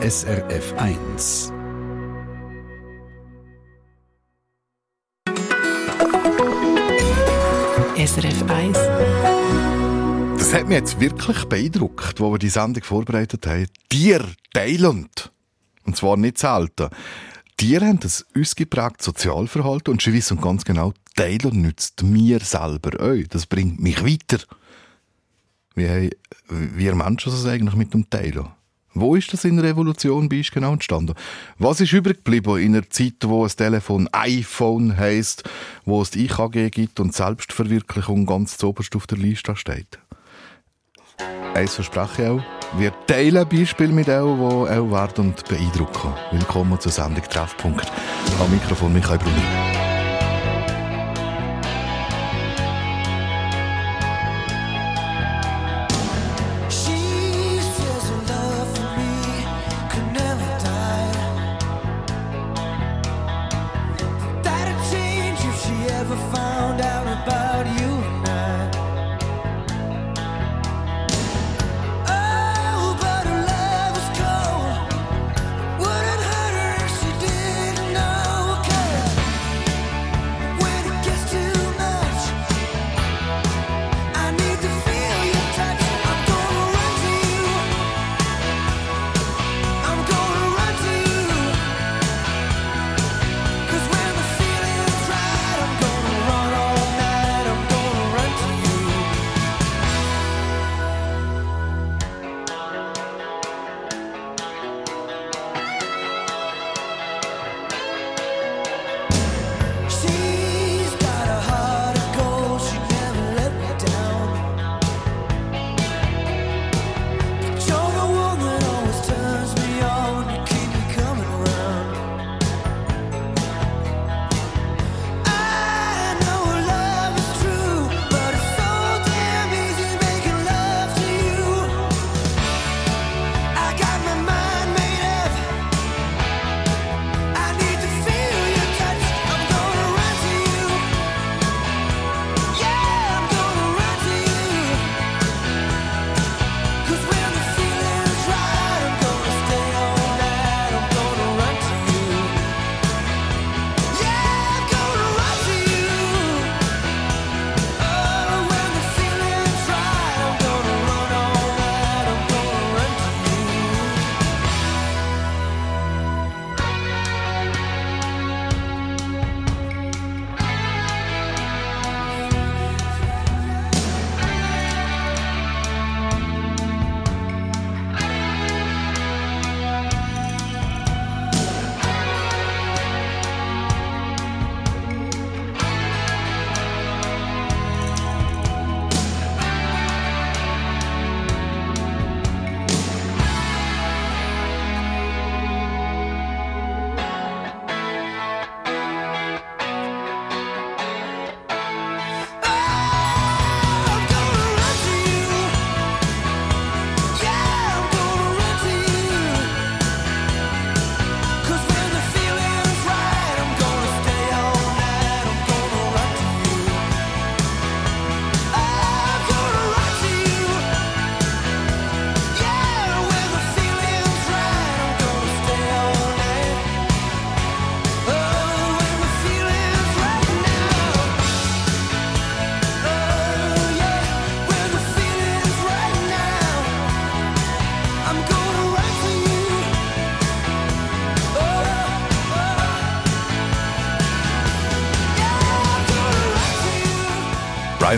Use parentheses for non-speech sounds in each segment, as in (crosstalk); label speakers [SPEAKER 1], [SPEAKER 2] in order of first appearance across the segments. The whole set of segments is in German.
[SPEAKER 1] SRF 1.
[SPEAKER 2] SRF 1.
[SPEAKER 3] Das hat mich jetzt wirklich beeindruckt, wo wir die Sendung vorbereitet haben. Tier Thailand. Und zwar nicht selten. Tiere haben ein ausgeprägtes Sozialverhalten und sie wissen ganz genau, Thailand nützt mir selber euch. Das bringt mich weiter. Wie haben wir Menschen das eigentlich mit dem Thailand? Wo ist das in der Revolution uns genau entstanden? Was ist übrig geblieben in einer Zeit, wo ein Telefon iPhone heisst, wo es die IKG gibt und Selbstverwirklichung ganz zuoberst auf der Liste steht? Eins verspreche ich auch. Wir teilen Beispiele mit euch, die auch werden und beeindrucken. Willkommen zur Sendung Treffpunkt. Am Mikrofon Michael Brunner.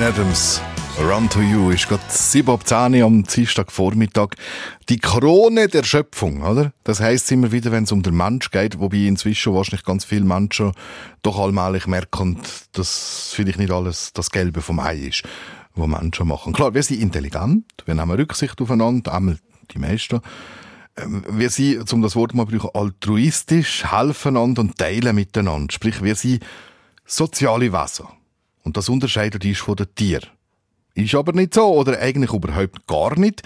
[SPEAKER 3] Brian Adams, Run to You, ist gerade 7 ab 10 am Dienstagvormittag. Die Krone der Schöpfung, oder? Das heisst immer wieder, wenn es um den Mensch geht, wobei inzwischen wahrscheinlich ganz viele Menschen doch allmählich merken, dass vielleicht nicht alles das Gelbe vom Ei ist, was Menschen machen. Klar, wir sind intelligent, wir nehmen Rücksicht aufeinander, einmal die meisten. Ähm, wir sind, um das Wort mal brauchen, altruistisch, helfen einander und teilen miteinander. Sprich, wir sind soziale Wesen. Und das unterscheidet uns von den Tieren. Ist aber nicht so, oder eigentlich überhaupt gar nicht.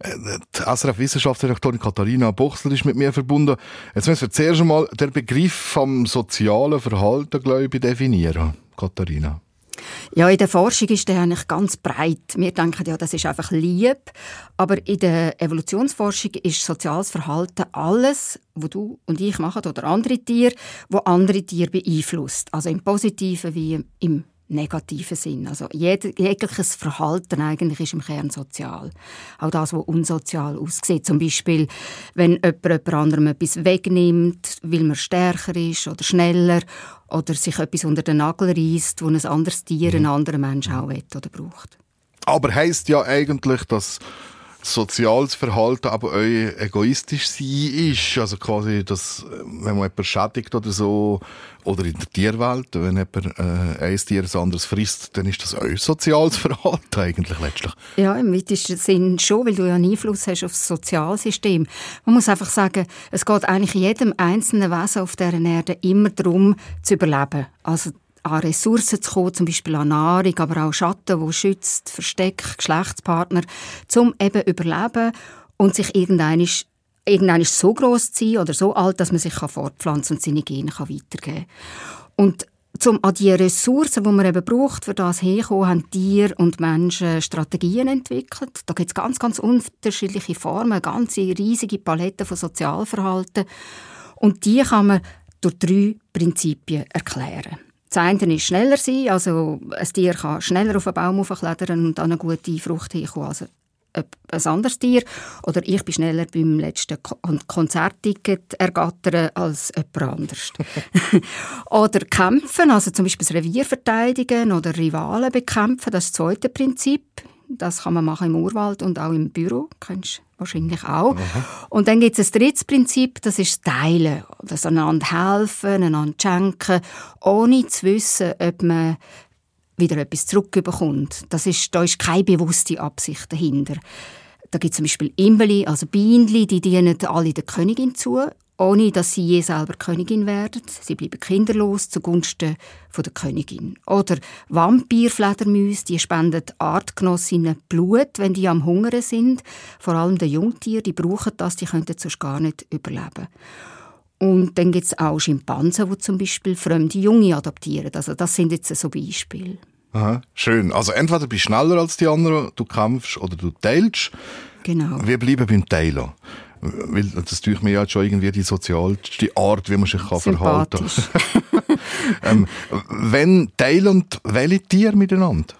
[SPEAKER 3] Äh, die SRF-Wissenschaftsredaktorin Katharina Bochsler ist mit mir verbunden. Jetzt müssen wir zuerst einmal den Begriff vom sozialen Verhalten, glaube ich, definieren. Katharina.
[SPEAKER 4] Ja, in der Forschung ist der eigentlich ganz breit. Wir denken ja, das ist einfach lieb. Aber in der Evolutionsforschung ist soziales Verhalten alles, was du und ich machen oder andere Tiere, wo andere Tiere beeinflusst. Also im Positiven wie im negativen Sinn. Also jegliches Verhalten eigentlich ist im Kern sozial. Auch das, was unsozial aussieht. Zum Beispiel, wenn jemand jemand anderem etwas wegnimmt, weil man stärker ist oder schneller oder sich etwas unter den Nagel reißt, wo ein anderes Tier, mhm. ein anderer Mensch auch will oder braucht.
[SPEAKER 5] Aber heißt ja eigentlich, dass soziales Verhalten aber euer egoistisch sein ist. Also quasi, dass, wenn man jemanden schädigt oder so, oder in der Tierwelt, wenn jemand äh, ein Tier ein anderes frisst, dann ist das euer soziales (laughs) Verhalten eigentlich letztlich.
[SPEAKER 4] Ja, im weitesten Sinn schon, weil du ja einen Einfluss hast auf das Sozialsystem. Man muss einfach sagen, es geht eigentlich jedem einzelnen Wesen auf dieser Erde immer darum, zu überleben. Also an Ressourcen zu kommen, zum Beispiel an Nahrung, aber auch Schatten, wo schützt, Versteck, Geschlechtspartner, zum eben überleben und sich irgendwann so groß zu sein oder so alt, dass man sich fortpflanzen und seine Gene weitergeben kann. Und zum an die Ressourcen, die man eben braucht, für das herkommen, haben Tiere und Menschen Strategien entwickelt. Da gibt es ganz, ganz unterschiedliche Formen, eine ganze riesige Palette von Sozialverhalten. Und die kann man durch drei Prinzipien erklären. Das eine ist schneller sein, also ein Tier kann schneller auf einen Baum klettern und an eine gute Frucht hinkommen als ein anderes Tier. Oder ich bin schneller beim letzten Konzertticket ergattern als jemand anderes. (laughs) oder kämpfen, also zum Beispiel das Revier verteidigen oder Rivalen bekämpfen, das ist das zweite Prinzip. Das kann man machen im Urwald und auch im Büro. Du wahrscheinlich auch. Aha. Und dann gibt es ein drittes Prinzip, das ist Teilen. Das einander helfen, einander schenken, ohne zu wissen, ob man wieder etwas zurückbekommt. Das ist, da ist keine bewusste Absicht dahinter. Da gibt es zum Beispiel Imbeli, also Bienenli, die dienen alle der Königin zu ohne dass sie je selber Königin werden. Sie bleiben kinderlos zugunsten von der Königin. Oder Vampirfledermäuse, die spenden Artgenossinnen Blut, wenn die am Hungern sind. Vor allem die Jungtiere, die brauchen das, die könnten sonst gar nicht überleben. Und dann gibt es auch Schimpansen, die zum Beispiel fremde Junge adoptieren. Also das sind jetzt so Beispiele.
[SPEAKER 5] Aha, schön. Also entweder bist du schneller als die anderen, du kämpfst oder du teilst.
[SPEAKER 4] Genau.
[SPEAKER 5] Wir bleiben beim Teilen. Weil das tue ich mir ja schon irgendwie die sozialste Art, wie man sich kann verhalten kann. (laughs) ähm, wenn teilen welche Tiere miteinander?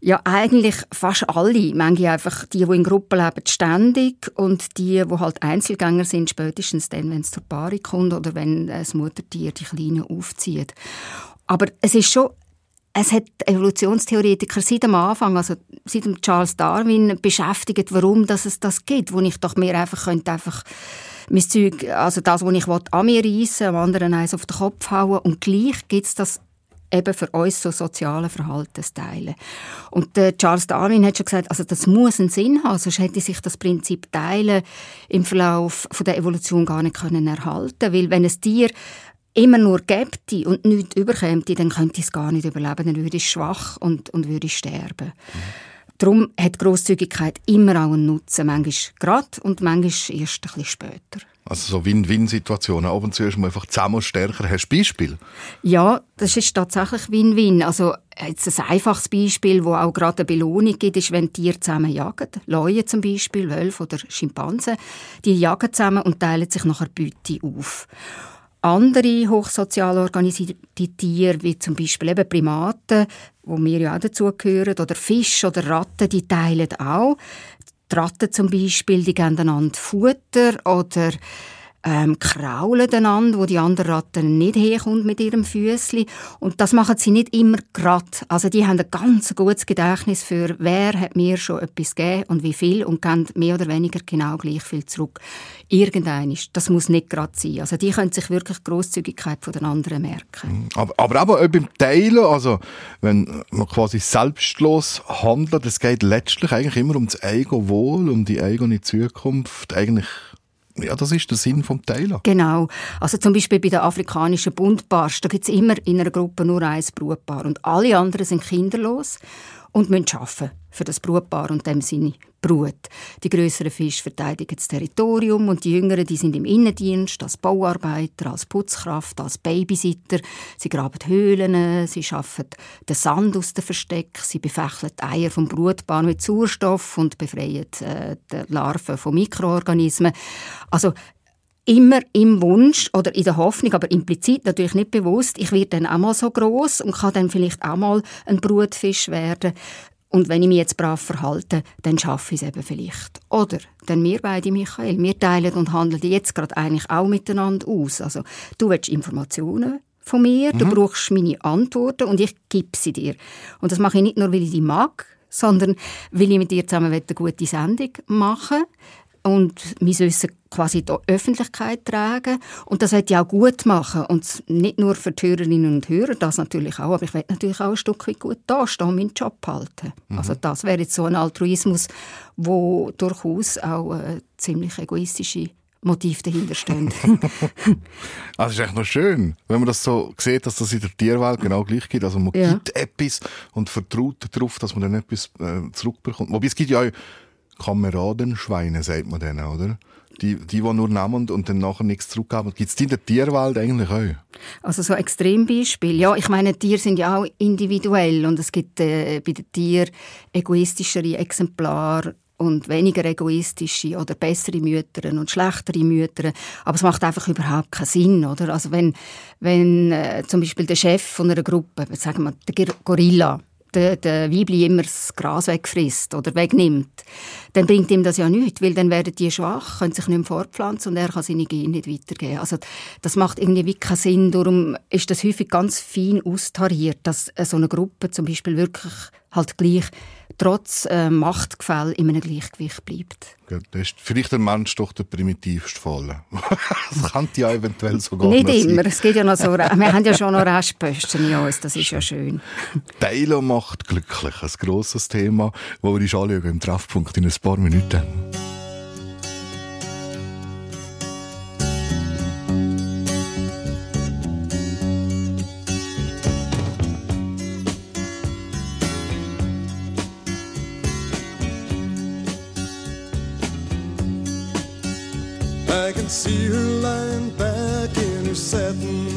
[SPEAKER 4] Ja, eigentlich fast alle. Manche einfach die, die in Gruppen leben, ständig und die, die halt Einzelgänger sind, spätestens dann, wenn es zur Paarung kommt oder wenn das Muttertier die Kleinen aufzieht. Aber es ist schon es hat Evolutionstheoretiker seit dem Anfang, also seit dem Charles Darwin, beschäftigt, warum dass es das gibt, wo ich doch mir einfach könnte einfach mein Zeug, also das, was ich will, an mir reissen, am anderen eins auf den Kopf hauen und gleich gibt es das eben für uns so soziale Verhaltensteile. Und der Charles Darwin hat schon gesagt, also das muss einen Sinn haben, sonst hätte sich das Prinzip Teilen im Verlauf von der Evolution gar nicht können erhalten, weil wenn ein Tier immer nur gäbe und nichts überkäme, dann könnte es gar nicht überleben, dann würde es schwach und, und würde sterben. Mhm. Darum hat Grosszügigkeit immer auch einen Nutzen, manchmal gerade und manchmal erst ein bisschen später.
[SPEAKER 5] Also so Win-Win-Situationen. Ab und zu ist man einfach zusammen stärker. Hast du Beispiel?
[SPEAKER 4] Ja, das ist tatsächlich Win-Win. Also jetzt ein einfaches Beispiel, wo auch gerade eine Belohnung gibt, ist, wenn Tiere zusammen jagen. Leuen zum Beispiel, Wölfe oder Schimpansen. Die jagen zusammen und teilen sich nachher Beute auf. Andere hochsozial organisierte Tiere, wie zum Beispiel eben Primaten, wo wir ja auch dazugehören, oder Fische oder Ratten, die teilen auch. Die Ratten zum Beispiel, die geben einander Futter oder ähm, kraulen einander, wo die anderen Ratten nicht herkommt mit ihrem Füßli. Und das machen sie nicht immer grad. Also die haben ein ganz gutes Gedächtnis für, wer hat mir schon etwas gegeben und wie viel und geben mehr oder weniger genau gleich viel zurück. Irgendein Das muss nicht gerade sein. Also die können sich wirklich Großzügigkeit von den anderen merken.
[SPEAKER 5] Mhm. Aber, aber auch beim Teilen, also wenn man quasi selbstlos handelt, es geht letztlich eigentlich immer um das eigene Wohl, um die eigene Zukunft, eigentlich ja, das ist der Sinn vom Teilen.
[SPEAKER 4] Genau. Also zum Beispiel bei der afrikanischen Buntbarsch, da gibt es immer in einer Gruppe nur ein Brutpaar und alle anderen sind kinderlos und müssen arbeiten. für das Brutpaar und dem seine Brut. Die größeren Fische verteidigen das Territorium und die jüngeren die sind im Innendienst als Bauarbeiter, als Putzkraft, als Babysitter. Sie graben Höhlen, sie schaffen den Sand aus den Versteck, sie befächeln die Eier vom Brutpaar mit Sauerstoff und befreien äh, die Larven von Mikroorganismen. Also immer im Wunsch oder in der Hoffnung, aber implizit natürlich nicht bewusst, ich werde dann auch mal so groß und kann dann vielleicht auch mal ein Brutfisch werden. Und wenn ich mich jetzt brav verhalte, dann schaffe ich es eben vielleicht. Oder dann wir beide, Michael, wir teilen und handeln jetzt gerade eigentlich auch miteinander aus. Also du willst Informationen von mir, mhm. du brauchst meine Antworten und ich gebe sie dir. Und das mache ich nicht nur, weil ich die mag, sondern weil ich mit dir zusammen eine gute Sendung machen und mein Wissen quasi die Öffentlichkeit tragen. Und das wird ich auch gut machen. Und nicht nur für die Hörerinnen und Hörer, das natürlich auch, aber ich will natürlich auch ein Stück weit gut dastehen und meinen Job halten. Mhm. Also das wäre jetzt so ein Altruismus, wo durchaus auch eine ziemlich egoistische Motiv dahinter stehen. (laughs) (laughs)
[SPEAKER 6] also ist echt noch schön, wenn man das so sieht, dass das in der Tierwelt genau gleich geht. Also man ja. gibt etwas und vertraut darauf, dass man dann etwas äh, zurückbekommt. Wobei es gibt ja auch Kameradenschweine, sagt man denen, oder? Die, die, die nur nehmen und dann nachher nichts zurückgeben. Gibt es die in der Tierwelt eigentlich auch?
[SPEAKER 4] Also so Extrembeispiel. Ja, ich meine, Tiere sind ja auch individuell und es gibt äh, bei den Tieren egoistischere Exemplare und weniger egoistische oder bessere Mütter und schlechtere Mütter. Aber es macht einfach überhaupt keinen Sinn, oder? Also wenn, wenn äh, zum Beispiel der Chef von einer Gruppe, sagen wir der Gorilla, der, der Weibli immer das Gras wegfrisst oder wegnimmt, dann bringt ihm das ja nichts, weil dann werden die schwach, können sich nicht mehr fortpflanzen und er kann seine Gene nicht weitergeben. Also das macht irgendwie keinen Sinn. Darum ist das häufig ganz fein austariert, dass so eine Gruppe zum Beispiel wirklich halt gleich trotz äh, Machtgefälle in einem Gleichgewicht bleibt.
[SPEAKER 6] Ja, das ist vielleicht der Mensch doch der primitivste Fall. (laughs) das könnte ja eventuell sogar
[SPEAKER 4] Nicht immer. Es geht ja noch so, wir haben ja schon noch Restposten in uns, das ist ja schön.
[SPEAKER 6] Teilen macht glücklich, ein grosses Thema, das wir uns anschauen im Treffpunkt in ein paar Minuten. See her lying back in her satin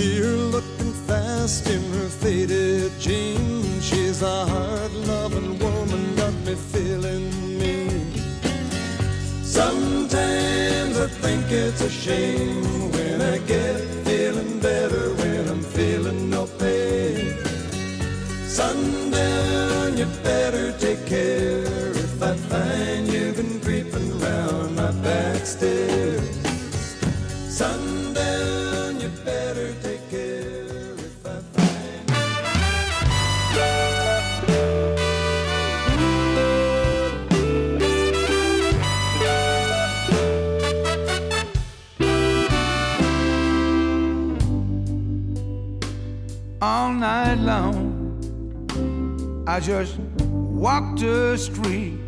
[SPEAKER 6] See looking fast in her faded jeans. She's a hard loving woman, got me feeling mean. Sometimes I think it's a shame I
[SPEAKER 7] just walked the street.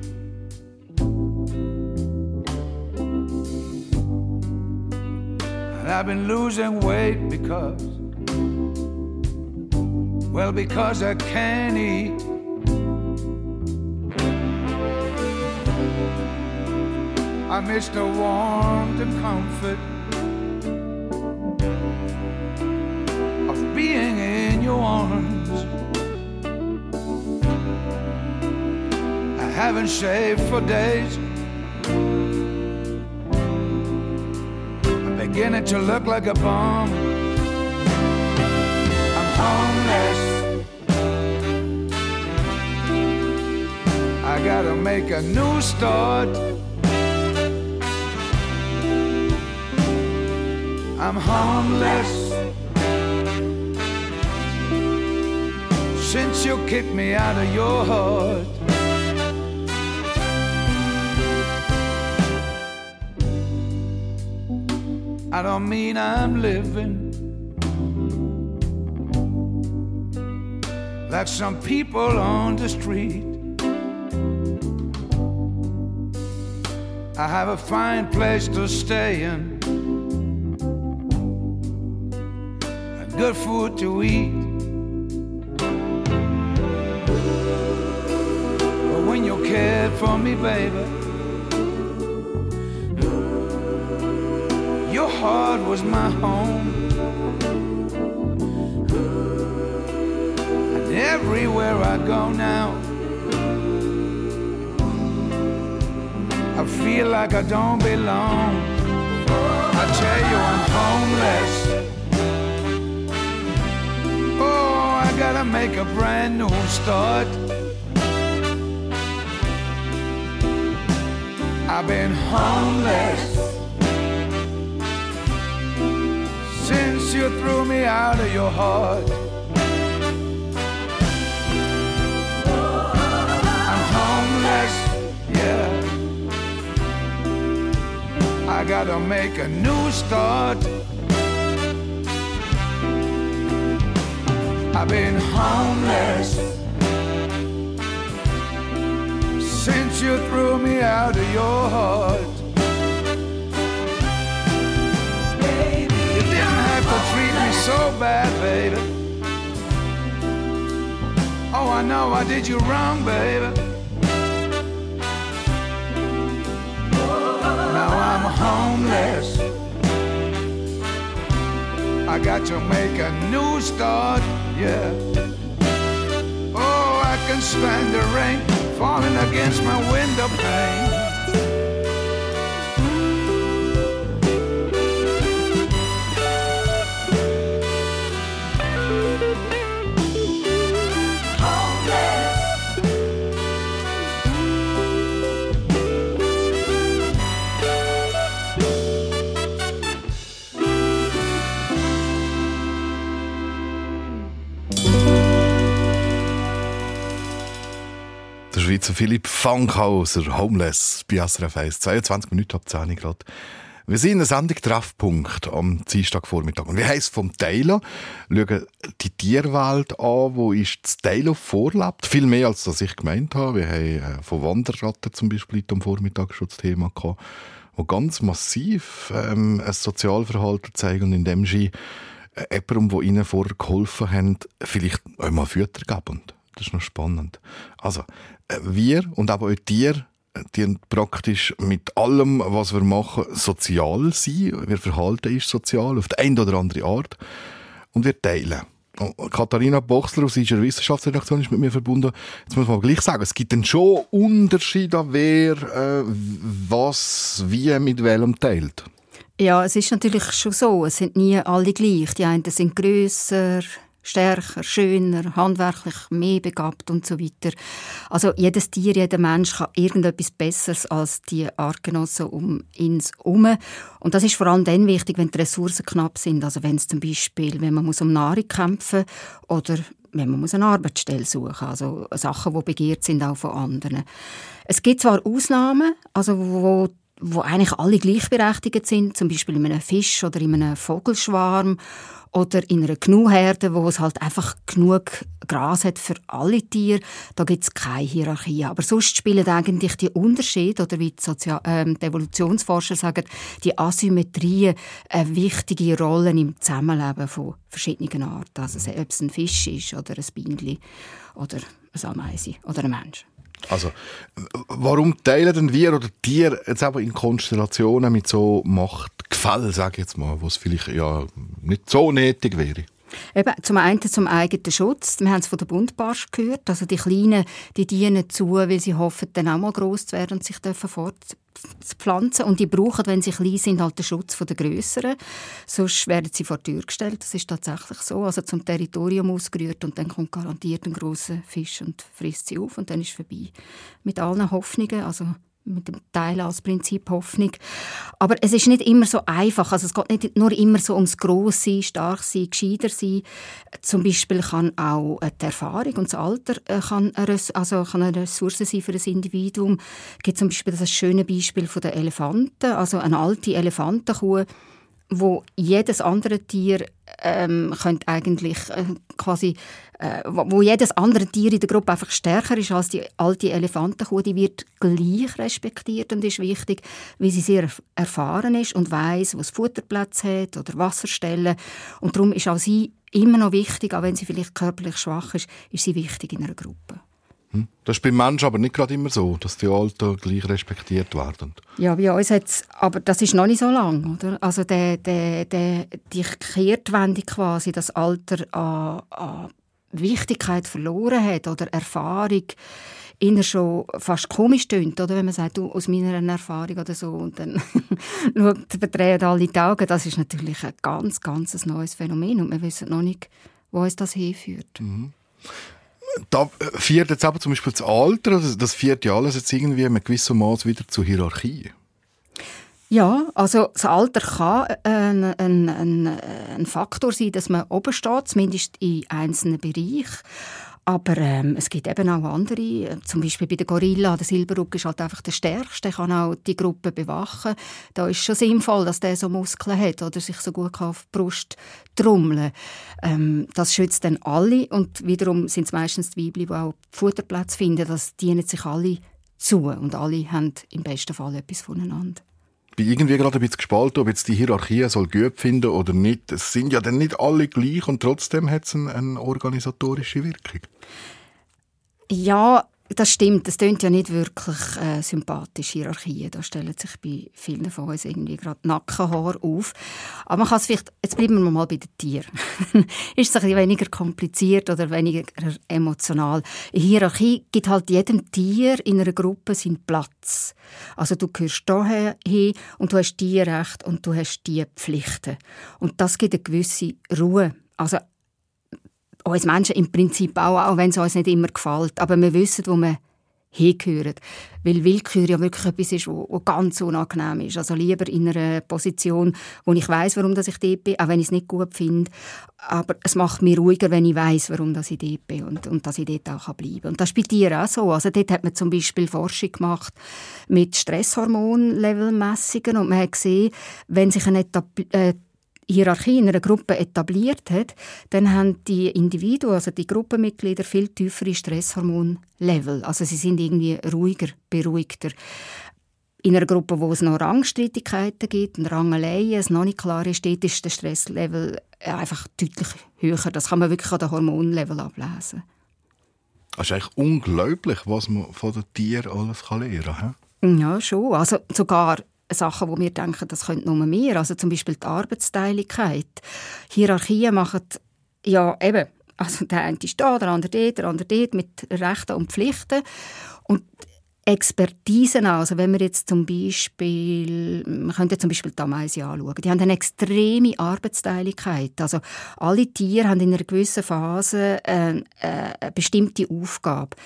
[SPEAKER 7] And I've been losing weight because, well, because I can't eat. I miss the warmth and comfort haven't shaved for days. I'm beginning to look like a bum. I'm homeless. I gotta make a new start. I'm homeless. Since you kicked me out of your heart. I don't mean I'm living like some people on the street. I have a fine place to stay in, and good food to eat. But when you cared for me, baby. Heart was my home. And everywhere I go now, I feel like I don't belong. I tell you, I'm homeless. Oh, I gotta make a brand new start. I've been homeless. Since you threw me out of your heart. I'm homeless, yeah. I gotta make a new start. I've been homeless since you threw me out of your heart. So bad, baby. Oh, I know I did you wrong, baby. Now I'm homeless. I got to make a new start, yeah. Oh, I can stand the rain falling against my window pane.
[SPEAKER 5] Schweizer Philipp Fankhauser, Homeless, bei SRF 1, 22 Minuten ab 10 Grad. Wir sind in einer Sendung Treffpunkt am Dienstagvormittag. Und wie heisst vom Taylor? Schauen die Tierwelt an, wo ist das Taylor vorlebt. Viel mehr, als das ich gemeint habe. Wir haben äh, von Wanderratten zum Beispiel am Vormittag schon das Thema gehabt, wo ganz massiv ähm, ein Sozialverhalten zeigen und indem sie äh, jemandem, der ihnen vorher geholfen hat, vielleicht einmal Fütter geben. Das ist noch spannend. Also, wir und aber auch dir, die praktisch mit allem, was wir machen, sozial sein. Wir verhalten ist sozial auf die eine oder andere Art. Und wir teilen. Katharina Bochsler aus unserer Wissenschaftsredaktion ist mit mir verbunden. Jetzt muss man gleich sagen, es gibt schon Unterschiede, wer äh, was wie mit welchem teilt.
[SPEAKER 4] Ja, es ist natürlich schon so. Es sind nie alle gleich. Die einen sind grösser, stärker, schöner, handwerklich mehr begabt und so weiter. Also jedes Tier, jeder Mensch kann irgendetwas Besseres als die Artgenossen um ihn herum. Und das ist vor allem dann wichtig, wenn die Ressourcen knapp sind. Also wenn es zum Beispiel, wenn man muss um Nahrung kämpfen oder wenn man muss eine Arbeitsstelle suchen also Sachen, die begehrt sind auch von anderen. Es gibt zwar Ausnahmen, also wo wo eigentlich alle gleichberechtigt sind, zum Beispiel in einem Fisch oder in einem Vogelschwarm Oder in einer Gnuherde, wo es halt einfach genug Gras hat für alle Tiere, da gibt es keine Hierarchie. Aber sonst spielen eigentlich die Unterschiede, oder wie die, Sozial äh, die Evolutionsforscher sagen, die Asymmetrien eine wichtige Rolle im Zusammenleben von verschiedenen Arten. Also ob es ein Fisch ist oder ein Bienchen oder eine Ameise oder ein Mensch.
[SPEAKER 5] Also, warum teilen denn wir oder Tiere jetzt aber in Konstellationen mit so Machtgefälle, sage ich jetzt mal, wo es vielleicht ja nicht so nötig wäre?
[SPEAKER 4] Eben, zum einen zum eigenen Schutz. Wir haben es von der Buntbarsch gehört. Also die Kleinen, die dienen zu, weil sie hoffen, dann auch mal gross zu werden und sich fortzupflanzen. Und die brauchen, wenn sie klein sind, halt den Schutz der Größeren. Sonst werden sie vor die Tür gestellt. Das ist tatsächlich so. Also zum Territorium ausgerührt und dann kommt garantiert ein großer Fisch und frisst sie auf und dann ist es vorbei. Mit allen Hoffnungen. Also mit dem Teil als Prinzip Hoffnung. Aber es ist nicht immer so einfach. Also es geht nicht nur immer so ums Grosse, stark sein, gescheiter sein. Zum Beispiel kann auch die Erfahrung und das Alter äh, kann eine, also kann eine Ressource sein für das Individuum. Es gibt zum Beispiel das schöne Beispiel von den Elefanten. Also eine alte Elefantenkuh wo jedes andere Tier ähm, könnte eigentlich äh, quasi, äh, wo jedes andere Tier in der Gruppe einfach stärker ist als die alte Elefantenkuh, die wird gleich respektiert und ist wichtig, weil sie sehr erfahren ist und weiß, wo es Futterplatz hat oder Wasserstellen und darum ist auch sie immer noch wichtig, auch wenn sie vielleicht körperlich schwach ist, ist sie wichtig in einer Gruppe.
[SPEAKER 5] Hm? Das ist beim Menschen aber nicht gerade immer so, dass die Alten gleich respektiert werden.
[SPEAKER 4] Ja, bei uns hat's, aber das ist noch nicht so lang, oder? Also der, der, der, die Kehrtwende quasi, das Alter an, an Wichtigkeit verloren hat oder Erfahrung inner schon fast komisch tönt, oder? Wenn man sagt, du, aus meiner Erfahrung oder so, und dann (laughs) schaut, verdrehen alle die Augen. Das ist natürlich ein ganz, ganz neues Phänomen und wir wissen noch nicht, wo uns das hinführt. Mhm
[SPEAKER 5] da führt jetzt aber zum Beispiel das Alter, das führt ja alles jetzt irgendwie in gewissem Maß wieder zur Hierarchie.
[SPEAKER 4] Ja, also das Alter kann ein, ein, ein, ein Faktor sein, dass man oben steht, zumindest in einzelnen Bereichen. Aber ähm, es gibt eben auch andere, zum Beispiel bei der Gorilla, der Silberrücken ist halt einfach der stärkste, der kann auch die Gruppe bewachen. Da ist schon sinnvoll, dass der so Muskeln hat oder sich so gut auf die Brust trommeln. Ähm, Das schützt dann alle. Und wiederum sind es meistens die Weibchen, die auch Futterplatz finden, das dienen sich alle zu. Und alle haben im besten Fall etwas voneinander
[SPEAKER 5] bin irgendwie gerade ein bisschen gespalten, ob jetzt die Hierarchie soll gut finden oder nicht. Es sind ja dann nicht alle gleich und trotzdem hat es eine, eine organisatorische Wirkung.
[SPEAKER 4] Ja, das stimmt, das klingt ja nicht wirklich äh, sympathisch, Hierarchien. Da stellen sich bei vielen von uns irgendwie gerade Nackenhaar auf. Aber man kann es vielleicht, jetzt bleiben wir mal bei den Tieren. (laughs) ist es ein bisschen weniger kompliziert oder weniger emotional. Eine Hierarchie gibt halt jedem Tier in einer Gruppe seinen Platz. Also du gehörst hierher hin und du hast die Rechte und du hast die Pflichten. Und das gibt eine gewisse Ruhe. Also uns Menschen im Prinzip auch, auch wenn es uns nicht immer gefällt. Aber wir wissen, wo wir hingehören. Weil Willkür ja wirklich etwas ist, was ganz unangenehm ist. Also lieber in einer Position, wo ich weiß, warum ich dort bin, auch wenn ich es nicht gut finde. Aber es macht mich ruhiger, wenn ich weiß, warum ich dort bin und, und dass ich dort auch bleiben kann. Und das ist bei Tieren auch so. Also dort hat man zum Beispiel Forschung gemacht mit Stresshormonlevelmessungen und man hat gesehen, wenn sich ein äh, Hierarchie in einer Gruppe etabliert hat, dann haben die Individuen, also die Gruppenmitglieder, viel tiefere Stresshormonlevel. Also sie sind irgendwie ruhiger, beruhigter. In einer Gruppe, wo es noch Rangstreitigkeiten gibt, und Rangeleien, es noch nicht klar ist, dort ist der Stresslevel einfach deutlich höher. Das kann man wirklich an den Hormonlevel ablesen.
[SPEAKER 5] Es ist eigentlich unglaublich, was man von den Tieren alles lernen
[SPEAKER 4] kann. Ja, schon. Also sogar Sachen, wo wir denken, das könnte nur mehr. Also zum Beispiel die Arbeitsteiligkeit. Hierarchien machen ja eben, also der eine ist da, der andere dort, der andere dort, mit Rechten und Pflichten. Und Expertisen also wenn wir jetzt zum Beispiel, man könnte zum Beispiel die Ameisen anschauen, die haben eine extreme Arbeitsteiligkeit. Also alle Tiere haben in einer gewissen Phase äh, äh, eine bestimmte Aufgabe.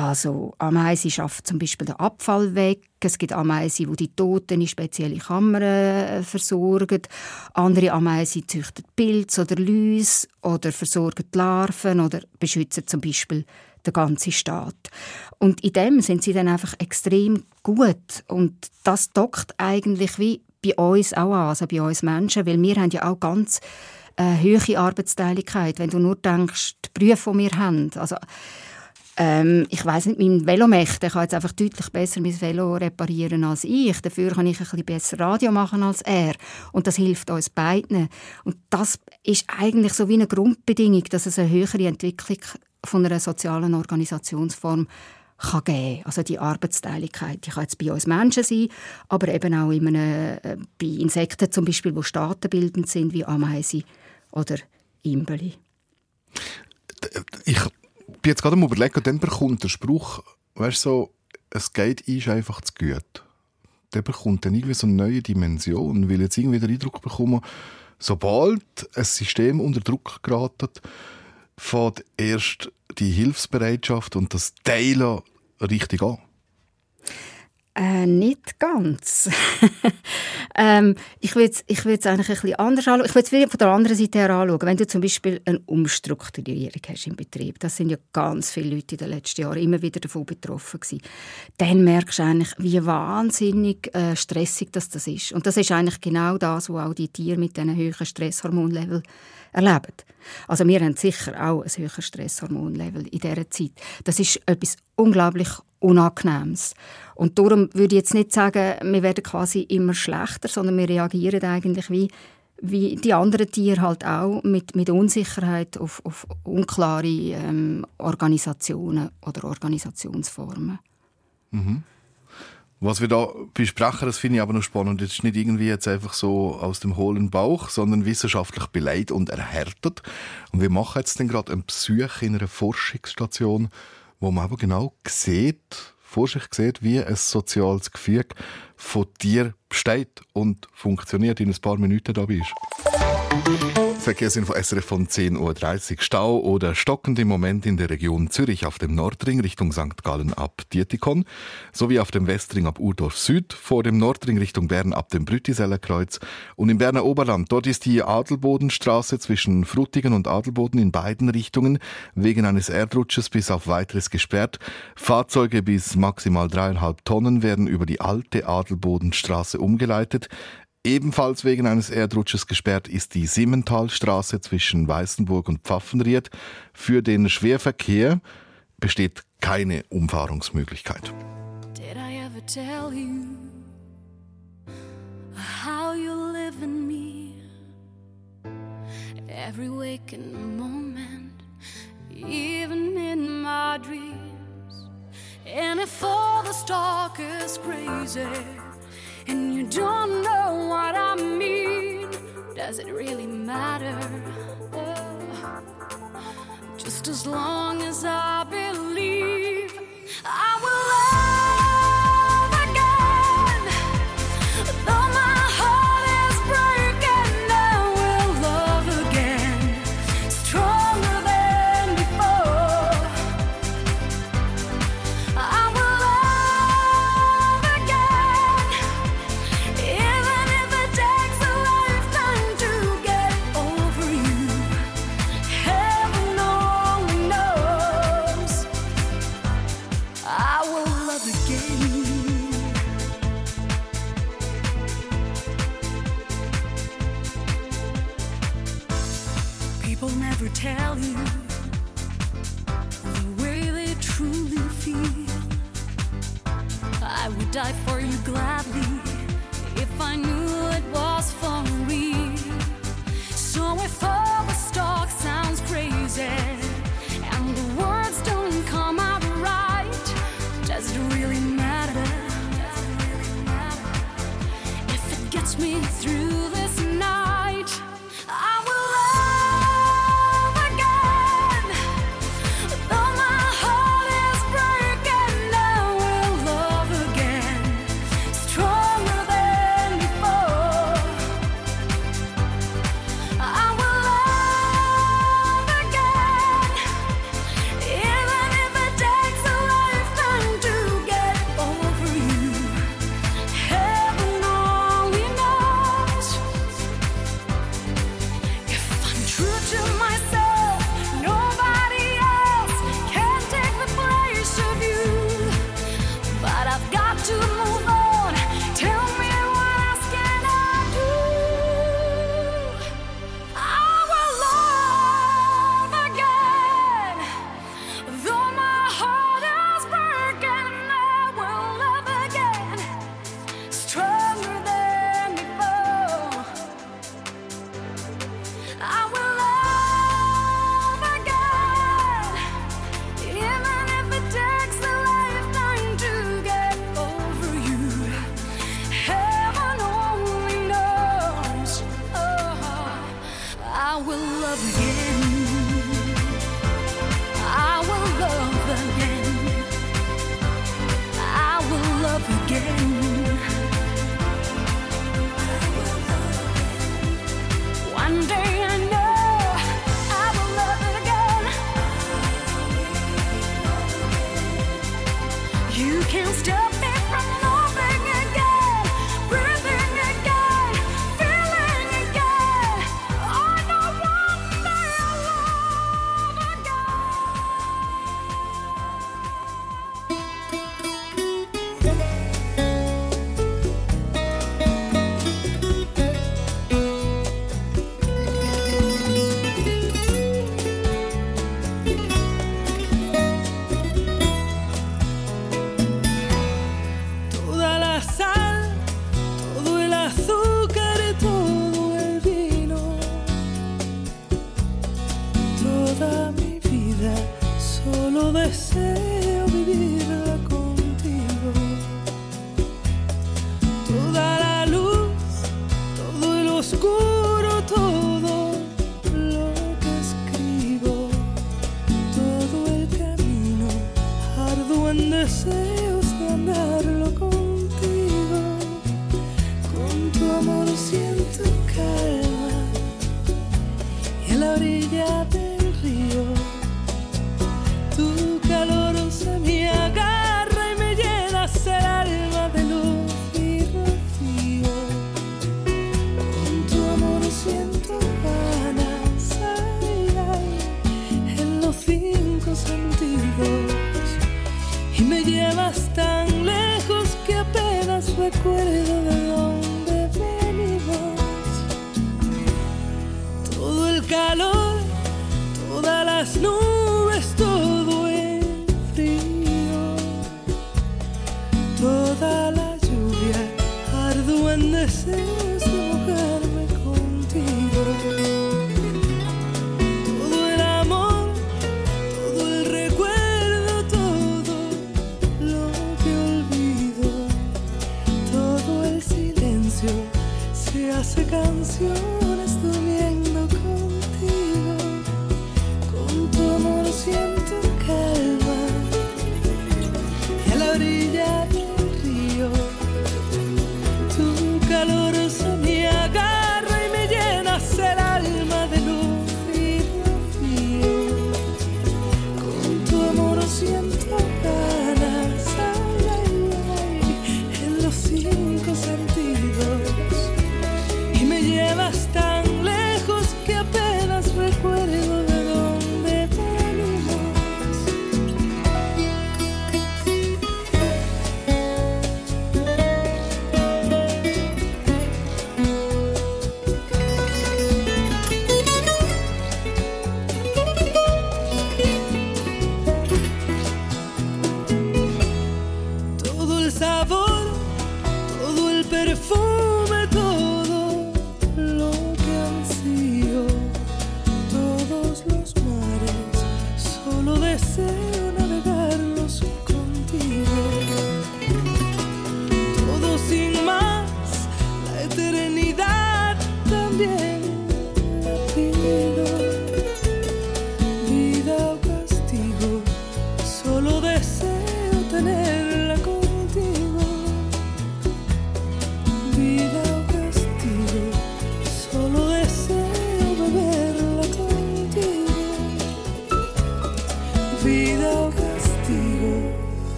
[SPEAKER 4] Also Ameisen schaffen zum Beispiel den Abfall weg. Es gibt Ameisen, die die Toten in spezielle Kammern äh, versorgen. Andere Ameisen züchten Pilze oder Läuse oder versorgen die Larven oder beschützen zum Beispiel den ganzen Staat. Und in dem sind sie dann einfach extrem gut. Und das dockt eigentlich wie bei uns auch an, also bei uns Menschen, weil wir haben ja auch ganz äh, hohe Arbeitsteiligkeit. Wenn du nur denkst, die Berufe, die wir haben, also ähm, ich weiß nicht, mein Velomech, der kann jetzt einfach deutlich besser mein Velo reparieren als ich. Dafür kann ich ein bisschen besser Radio machen als er. Und das hilft uns beiden. Und das ist eigentlich so wie eine Grundbedingung, dass es eine höhere Entwicklung von einer sozialen Organisationsform kann geben Also die Arbeitsteiligkeit, die kann jetzt bei uns Menschen sein, aber eben auch in einem, äh, bei Insekten zum Beispiel, die staatenbildend sind, wie Ameisen oder Imbeli.
[SPEAKER 5] Ich bin jetzt gerade am überlegen, und dann bekommt der Spruch, weißt du, so, es geht ist einfach zu gut. Der bekommt dann irgendwie so eine neue Dimension, weil jetzt irgendwie den Eindruck bekommen, sobald ein System unter Druck geraten, fängt erst die Hilfsbereitschaft und das Teilen richtig an.
[SPEAKER 4] Äh, nicht ganz. (laughs) ähm, ich würde es ich eigentlich ein bisschen anders anschauen. Ich würde es von der anderen Seite her anschauen. Wenn du zum Beispiel eine Umstrukturierung hast im Betrieb, das sind ja ganz viele Leute in den letzten Jahren immer wieder davon betroffen gewesen, dann merkst du eigentlich, wie wahnsinnig äh, stressig das, das ist. Und das ist eigentlich genau das, was auch die Tiere mit diesen hohen Stresshormonlevel erleben. Also wir haben sicher auch ein höheres Stresshormonlevel in dieser Zeit. Das ist etwas unglaublich Unangenehmes. Und darum würde ich jetzt nicht sagen, wir werden quasi immer schlechter, sondern wir reagieren eigentlich wie, wie die anderen Tiere halt auch mit, mit Unsicherheit auf, auf unklare ähm, Organisationen oder Organisationsformen.
[SPEAKER 5] Mhm. Was wir da besprechen, das finde ich aber noch spannend. Das ist nicht irgendwie jetzt einfach so aus dem hohlen Bauch, sondern wissenschaftlich beleidigt und erhärtet. Und wir machen jetzt dann gerade einen Besuch in einer Forschungsstation, wo man aber genau sieht, Vorsicht sieht, wie ein soziales Gefüge von dir besteht und funktioniert. In ein paar Minuten da bist. Verkehrsinfo SRF von 10.30 Uhr. Stau oder stockend im Moment in der Region Zürich auf dem Nordring Richtung St. Gallen ab Dietikon sowie auf dem Westring ab Urdorf Süd, vor dem Nordring Richtung Bern ab dem Brütiseller Kreuz und im Berner Oberland. Dort ist die Adelbodenstraße zwischen Frutigen und Adelboden in beiden Richtungen wegen eines Erdrutsches bis auf weiteres gesperrt. Fahrzeuge bis maximal dreieinhalb Tonnen werden über die alte Adelbodenstraße umgeleitet. Ebenfalls wegen eines Erdrutsches gesperrt ist die Simmentalstraße zwischen Weißenburg und Pfaffenried. Für den Schwerverkehr besteht keine Umfahrungsmöglichkeit. Did I ever tell you how you live in me? Every waking moment, even in my dreams. And if all the talk is crazy. And you don't know what I mean, does it really matter? Oh, just as long as I believe I will.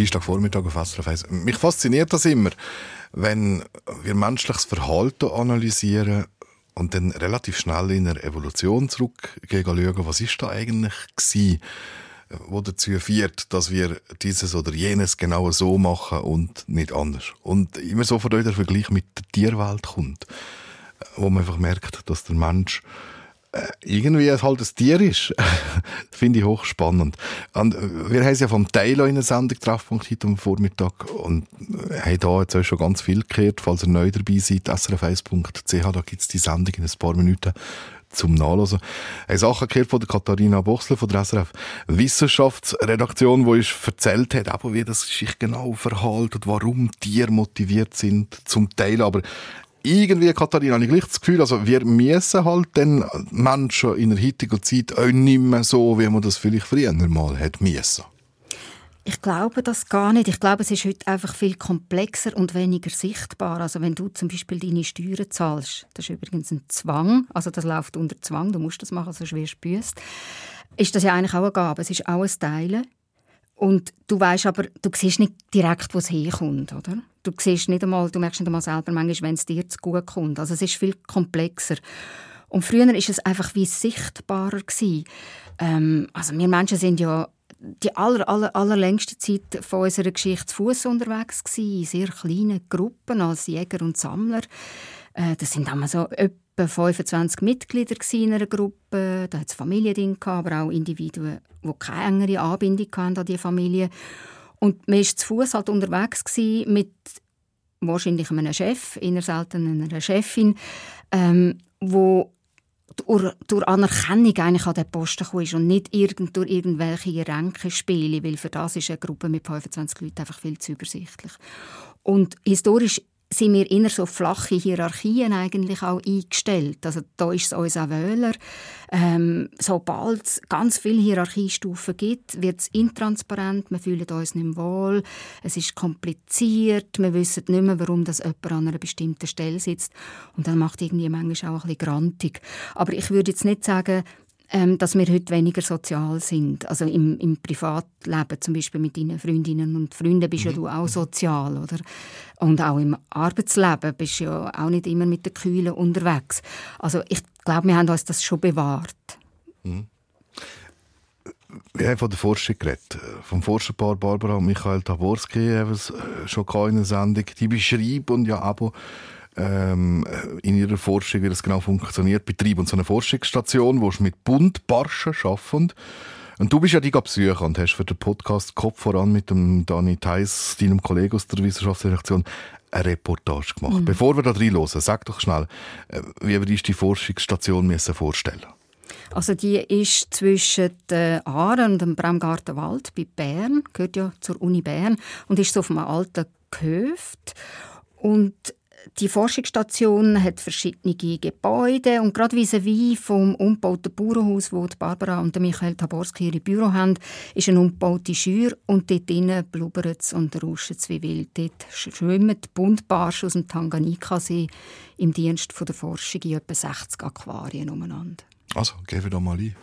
[SPEAKER 5] Dienstagvormittag auf SRF 1. Mich fasziniert das immer, wenn wir menschliches Verhalten analysieren und dann relativ schnell in der Evolution zurückgehen schauen, was ist da eigentlich gewesen, wo dazu führt, dass wir dieses oder jenes genau so machen und nicht anders. Und immer so von der Vergleich mit der Tierwelt kommt, wo man einfach merkt, dass der Mensch irgendwie es halt ein Tier ist. (laughs) finde ich hochspannend. Und äh, wir haben es ja vom Taylor in der Sendung Treffpunkt heute am Vormittag und äh, haben da jetzt auch schon ganz viel gehört. Falls ihr neu dabei seid, srf1.ch, da gibt es die Sendung in ein paar Minuten zum Nachlesen. Eine Sache gehört von der Katharina Bochsler von der SRF Wissenschaftsredaktion, wo ich erzählt hat, aber wie das sich genau verhält und warum Tiere motiviert sind zum Teil. Aber irgendwie, Katharina, habe ich gleich das Gefühl, also wir müssen halt den Menschen in der heutigen Zeit auch nicht mehr so, wie man das vielleicht früher mal hat müssen.
[SPEAKER 4] Ich glaube das gar nicht. Ich glaube, es ist heute einfach viel komplexer und weniger sichtbar. Also wenn du zum Beispiel deine Steuern zahlst, das ist übrigens ein Zwang, also das läuft unter Zwang, du musst das machen, sonst wirst du büßt, ist das ja eigentlich auch eine Gabe. Es ist auch ein Teilen. Und du weißt aber, du siehst nicht direkt, wo es herkommt, oder? Du siehst nicht einmal, du merkst nicht einmal selber manchmal, wenn es dir zu gut kommt. Also es ist viel komplexer. Und früher ist es einfach wie sichtbarer gewesen. Ähm, also wir Menschen sind ja die aller, aller, allerlängste Zeit von unserer Geschichte zu Fuß unterwegs gewesen, in sehr kleinen Gruppen als Jäger und Sammler. Äh, das sind immer so etwa 25 Mitglieder in einer Gruppe. Da hat es Familien aber auch Individuen, die keine engere Anbindung an diese Familie. Und man war zu Fuß halt unterwegs mit wahrscheinlich einem Chef, in selten einer Chefin, ähm, wo durch, Anerkennung eigentlich an den Posten kam und nicht irgend, durch irgendwelche Ränkespiele, weil für das ist eine Gruppe mit 25 Leuten einfach viel zu übersichtlich. Und historisch sind wir inner so flache Hierarchien eigentlich auch eingestellt. Also da ist es uns auch wähler. Ähm, sobald es ganz viele Hierarchiestufen gibt, wird es intransparent, wir fühlen uns nicht wohl, es ist kompliziert, wir wissen nicht mehr, warum das jemand an einer bestimmten Stelle sitzt und dann macht irgendwie manchmal auch ein bisschen grantig. Aber ich würde jetzt nicht sagen, ähm, dass wir heute weniger sozial sind. Also im, im Privatleben, zum Beispiel mit deinen Freundinnen und Freunden, bist mhm. ja du auch sozial, oder? Und auch im Arbeitsleben bist du ja auch nicht immer mit den Kühlen unterwegs. Also ich glaube, wir haben uns das schon bewahrt. Mhm.
[SPEAKER 5] Wir haben von der Forschung geredet. Vom Forscherpaar Barbara und Michael Taborski haben es äh, schon in der Sendung. Die beschreiben ja aber ähm, in ihrer Forschung, wie das genau funktioniert, betreiben. Und so eine Forschungsstation, wo sie mit Buntbarschen arbeiten. Und du bist ja die besuchen und hast für den Podcast Kopf voran mit dem Dani Theis, deinem Kollegen aus der Wissenschaftsredaktion, eine Reportage gemacht. Mhm. Bevor wir da reinhören, sag doch schnell, äh, wie wir uns die Forschungsstation müssen vorstellen
[SPEAKER 4] also die ist zwischen den Aaren und dem Bremgartenwald bei Bern, gehört ja zur Uni Bern und ist so auf einem alten Gehöft. Und die Forschungsstation hat verschiedene Gebäude und gerade vis-à-vis vom umgebauten Bauernhaus, wo die Barbara und Michael Taborski ihre Büro haben, ist eine umgebaute Schür und dort drinnen blubbert es und rauscht es wie wild. Dort schwimmen Buntbarsche aus dem Tanganika-See im Dienst der Forschung in etwa 60 Aquarien umeinander.
[SPEAKER 5] Also, gehen wir doch mal ein.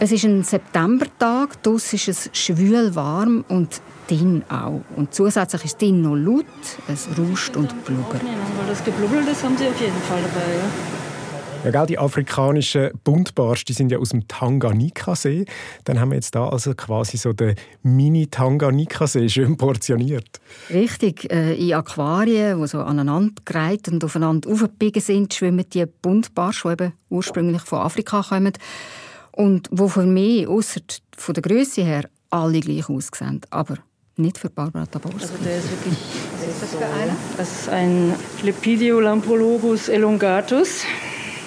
[SPEAKER 4] Es ist ein Septembertag, draussen ist es schwül warm und drin auch. Und zusätzlich ist drin noch laut, es rauscht und blubbert.
[SPEAKER 8] Weil das Geblubbel, das haben sie auf jeden Fall dabei. Ja?
[SPEAKER 9] Ja, gell, die afrikanischen Buntbarsch, die sind ja aus dem Tanganika-See. Dann haben wir jetzt da also quasi so den Mini-Tanganika-See schön portioniert.
[SPEAKER 4] Richtig, äh, in Aquarien, die so aneinandergereiht und aufeinander aufgebiegen sind, schwimmen die Buntbarsch, die eben ursprünglich von Afrika kommen und wo für mich, außer von der Größe her, alle gleich aussehen. Aber nicht für Barbara Taborski.
[SPEAKER 8] Also der ist wirklich... Was ist das für einer? Das ist ein Lepidiolampologus elongatus.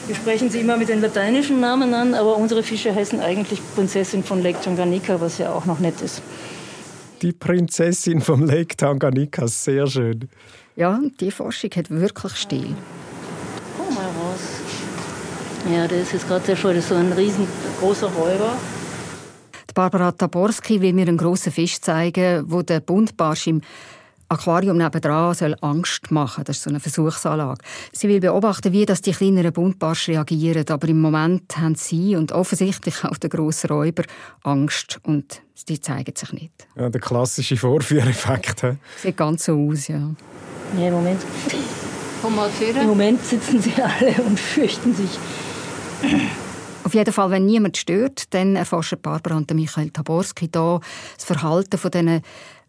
[SPEAKER 8] Wir sprechen sie immer mit den lateinischen Namen an, aber unsere Fische heißen eigentlich Prinzessin von Lake Tanganyika, was ja auch noch nett ist.
[SPEAKER 9] Die Prinzessin vom Lake Tanganyika, sehr schön.
[SPEAKER 4] Ja, die Forschung hat wirklich Stil.
[SPEAKER 8] Ja, der ist jetzt gerade sehr schön. Das ist so ein riesengroßer Räuber.
[SPEAKER 4] Die Barbara Taborski will mir einen grossen Fisch zeigen, wo der Buntbarsch im Aquarium nebenan soll Angst machen. Das ist so eine Versuchsanlage. Sie will beobachten, wie das die kleineren Buntbarsch reagieren. Aber im Moment haben sie und offensichtlich auch der grosse Räuber Angst und die zeigen sich nicht.
[SPEAKER 9] Ja, der klassische Vorführeffekt.
[SPEAKER 4] Sieht ganz so aus, ja.
[SPEAKER 8] Ja, im Moment.
[SPEAKER 4] Komm mal
[SPEAKER 8] Im Moment sitzen sie alle und fürchten sich.
[SPEAKER 4] Auf jeden Fall, wenn niemand stört, dann erforschen Barbara und Michael Taborski da das Verhalten von diesen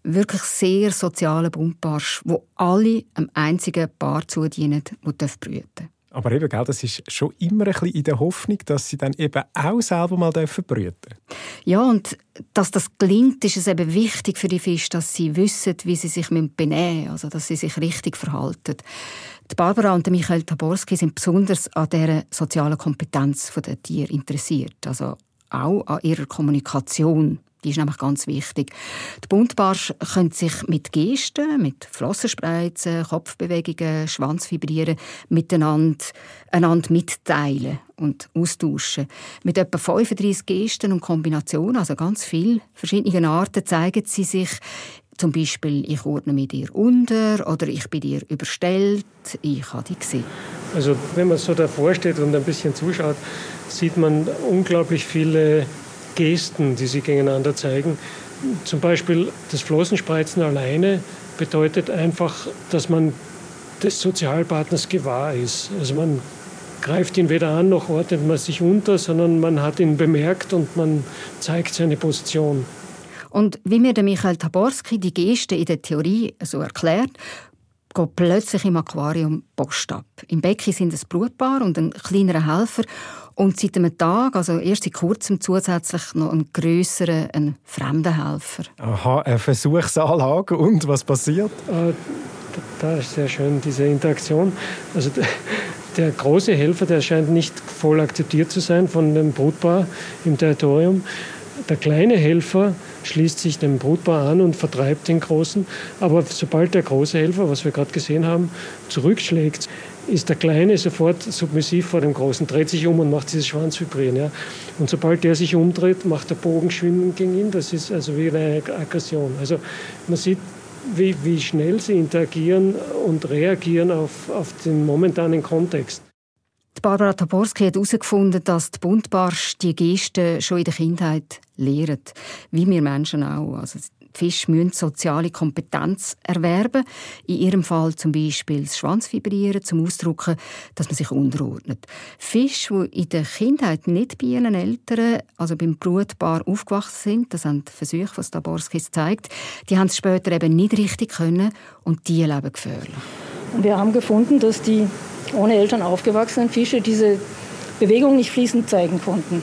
[SPEAKER 4] wirklich sehr sozialen Buntbarsch, wo alle einem einzigen Paar zudienen, der brüten
[SPEAKER 9] Aber eben, gell, das ist schon immer ein bisschen in der Hoffnung, dass sie dann eben auch selber mal brüten dürfen.
[SPEAKER 4] Ja, und dass das gelingt, ist es eben wichtig für die Fische, dass sie wissen, wie sie sich benehmen müssen, also dass sie sich richtig verhalten. Die Barbara und Michael Taborski sind besonders an dieser sozialen Kompetenz der Tiere interessiert, also auch an ihrer Kommunikation. Die ist nämlich ganz wichtig. Die Buntbarsch können sich mit Gesten, mit Flossenspreizen, Kopfbewegungen, Schwanzvibrieren miteinander einander mitteilen und austauschen. Mit etwa 35 Gesten und Kombinationen, also ganz viele verschiedene Arten, zeigen sie sich zum Beispiel, ich ordne mit dir unter oder ich bin dir überstellt, ich habe dich gesehen.
[SPEAKER 10] Also wenn man so davor steht und ein bisschen zuschaut, sieht man unglaublich viele Gesten, die sie gegeneinander zeigen. Zum Beispiel das Flossenspreizen alleine bedeutet einfach, dass man des Sozialpartners gewahr ist. Also man greift ihn weder an noch ordnet man sich unter, sondern man hat ihn bemerkt und man zeigt seine Position.
[SPEAKER 4] Und wie mir der Michael Taborski die Geste in der Theorie so erklärt, geht plötzlich im Aquarium Post ab. Im Becken sind ein Brutpaar und ein kleinerer Helfer und seit einem Tag, also erst seit kurzem, zusätzlich noch ein grösserer, ein fremder Helfer.
[SPEAKER 9] Aha, eine Versuchsanlage. Und was passiert?
[SPEAKER 10] Äh, da ist sehr schön diese Interaktion. Also der große Helfer, der scheint nicht voll akzeptiert zu sein von dem Brutpaar im Territorium. Der kleine Helfer schließt sich dem Brutpaar an und vertreibt den Großen. Aber sobald der große Helfer, was wir gerade gesehen haben, zurückschlägt, ist der Kleine sofort submissiv vor dem Großen, dreht sich um und macht dieses Schwanzvibrieren. Ja. Und sobald der sich umdreht, macht der Bogen schwimmen gegen ihn. Das ist also wie eine Aggression. Also man sieht, wie, wie schnell sie interagieren und reagieren auf, auf den momentanen Kontext.
[SPEAKER 4] Barbara Taborski hat herausgefunden, dass die Buntbarsch die Gesten schon in der Kindheit lehren. Wie wir Menschen auch. Also Fische müssen soziale Kompetenz erwerben. In ihrem Fall zum Beispiel das Schwanzvibrieren, zum Ausdrücken, dass man sich unterordnet. Fische, die in der Kindheit nicht bei ihren Eltern, also beim Brutpaar, aufgewachsen sind, das haben die Versuche, was Taborski zeigt, die haben es später eben nicht richtig können und die leben gefährlich.
[SPEAKER 11] Wir haben gefunden, dass die ohne Eltern aufgewachsenen Fische diese Bewegung nicht fließend zeigen konnten.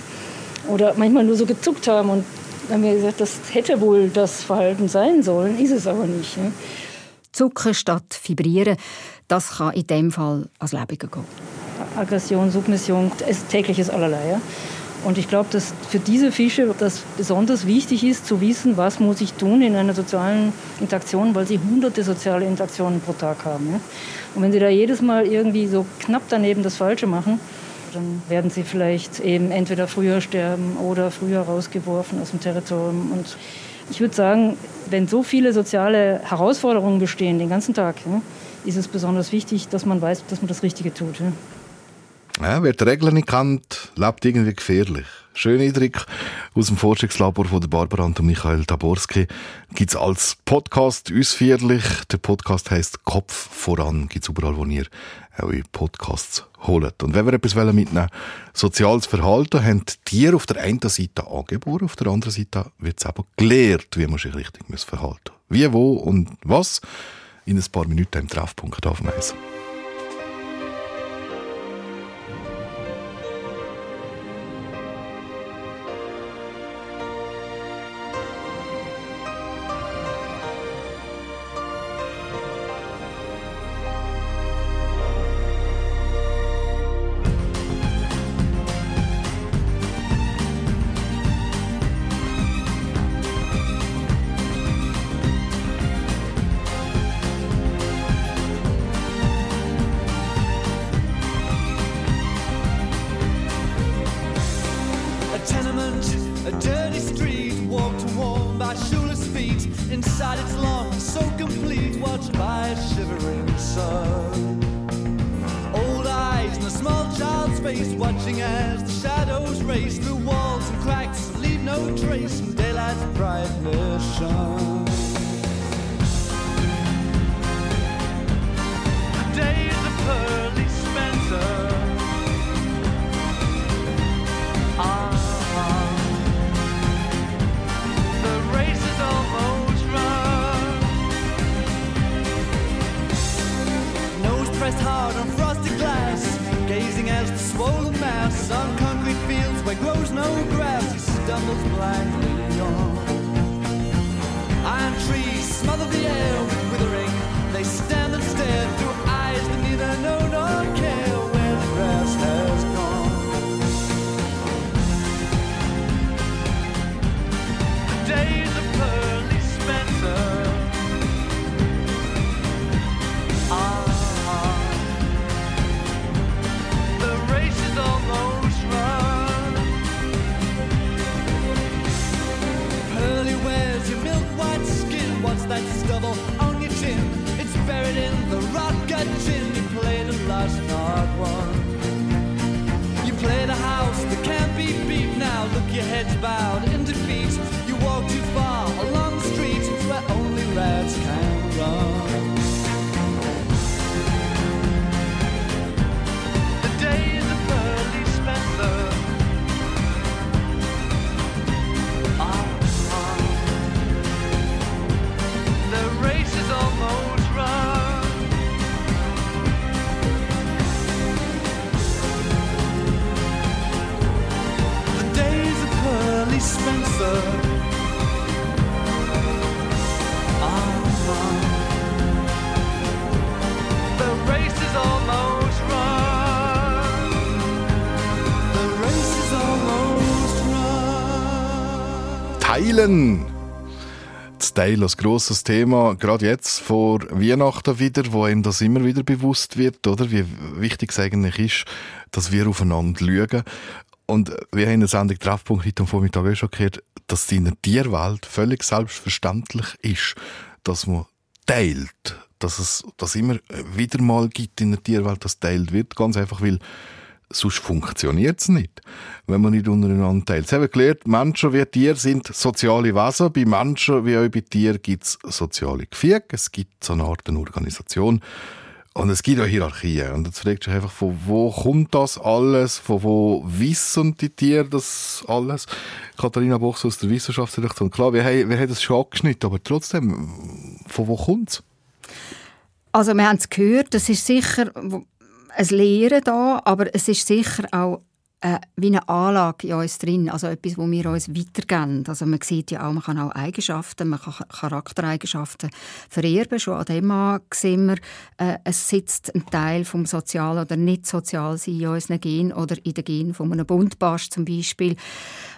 [SPEAKER 11] Oder manchmal nur so gezuckt haben und haben wir gesagt, das hätte wohl das Verhalten sein sollen, ist es aber nicht. Ne?
[SPEAKER 4] Zucken statt Vibrieren, das kann in dem Fall als Lebige gehen.
[SPEAKER 11] Aggression, Submission, es tägliches allerlei. Ja? Und ich glaube, dass für diese Fische das besonders wichtig ist, zu wissen, was muss ich tun in einer sozialen Interaktion, weil sie hunderte soziale Interaktionen pro Tag haben. Ja? Und wenn sie da jedes Mal irgendwie so knapp daneben das Falsche machen, dann werden sie vielleicht eben entweder früher sterben oder früher rausgeworfen aus dem Territorium. Und ich würde sagen, wenn so viele soziale Herausforderungen bestehen den ganzen Tag, ja, ist es besonders wichtig, dass man weiß, dass man das Richtige tut. Ja.
[SPEAKER 5] Ja, wer die Regeln nicht kennt, lebt irgendwie gefährlich. Schöner Eindruck aus dem Forschungslabor von Barbara und Michael Taborski gibt's als Podcast ausführlich. Der Podcast heißt Kopf voran. Gibt's überall, wo ihr eure Podcasts holt. Und wenn wir etwas mitnehmen soziales Verhalten haben Tiere auf der einen Seite angeboren, auf der anderen Seite wird es aber gelehrt, wie man sich richtig verhalten muss. Wie, wo und was? In ein paar Minuten im Treffpunkt aufweisen.
[SPEAKER 6] nails
[SPEAKER 5] Teilen. Das Teilen als grosses Thema, gerade jetzt vor Weihnachten wieder, wo einem das immer wieder bewusst wird, oder? Wie wichtig es eigentlich ist, dass wir aufeinander schauen. Und wir haben in der Sendung Treffpunkt heute am Vormittag auch schon gehört, dass es in der Tierwelt völlig selbstverständlich ist, dass man teilt. Dass es das immer wieder mal gibt in der Tierwelt, dass teilt wird. Ganz einfach, weil sonst funktioniert es nicht, wenn man nicht untereinander teilt. Sie haben gelernt, Menschen wie Tiere sind soziale Wesen. Bei Menschen wie auch bei Tieren gibt es soziale Gefüge. Es gibt so eine Art eine Organisation. Und es gibt auch Hierarchien. Und jetzt fragst du einfach, von wo kommt das alles? Von wo wissen die Tiere das alles? Katharina Bochs aus der Wissenschaftsredaktion. Klar, wir haben, wir haben das schon angeschnitten, aber trotzdem, von wo kommt es?
[SPEAKER 4] Also wir haben es gehört, das ist sicher ein Lehren da, aber es ist sicher auch äh, wie eine Anlage in uns drin, also etwas, wo wir uns weitergeben. Also man sieht ja auch, man kann auch Eigenschaften, man kann Charaktereigenschaften vererben. Schon an dem an sehen wir, äh, es sitzt ein Teil vom Sozial- oder nicht sozial sein in unseren Gen oder in den Gen von einem Buntbarsch zum Beispiel.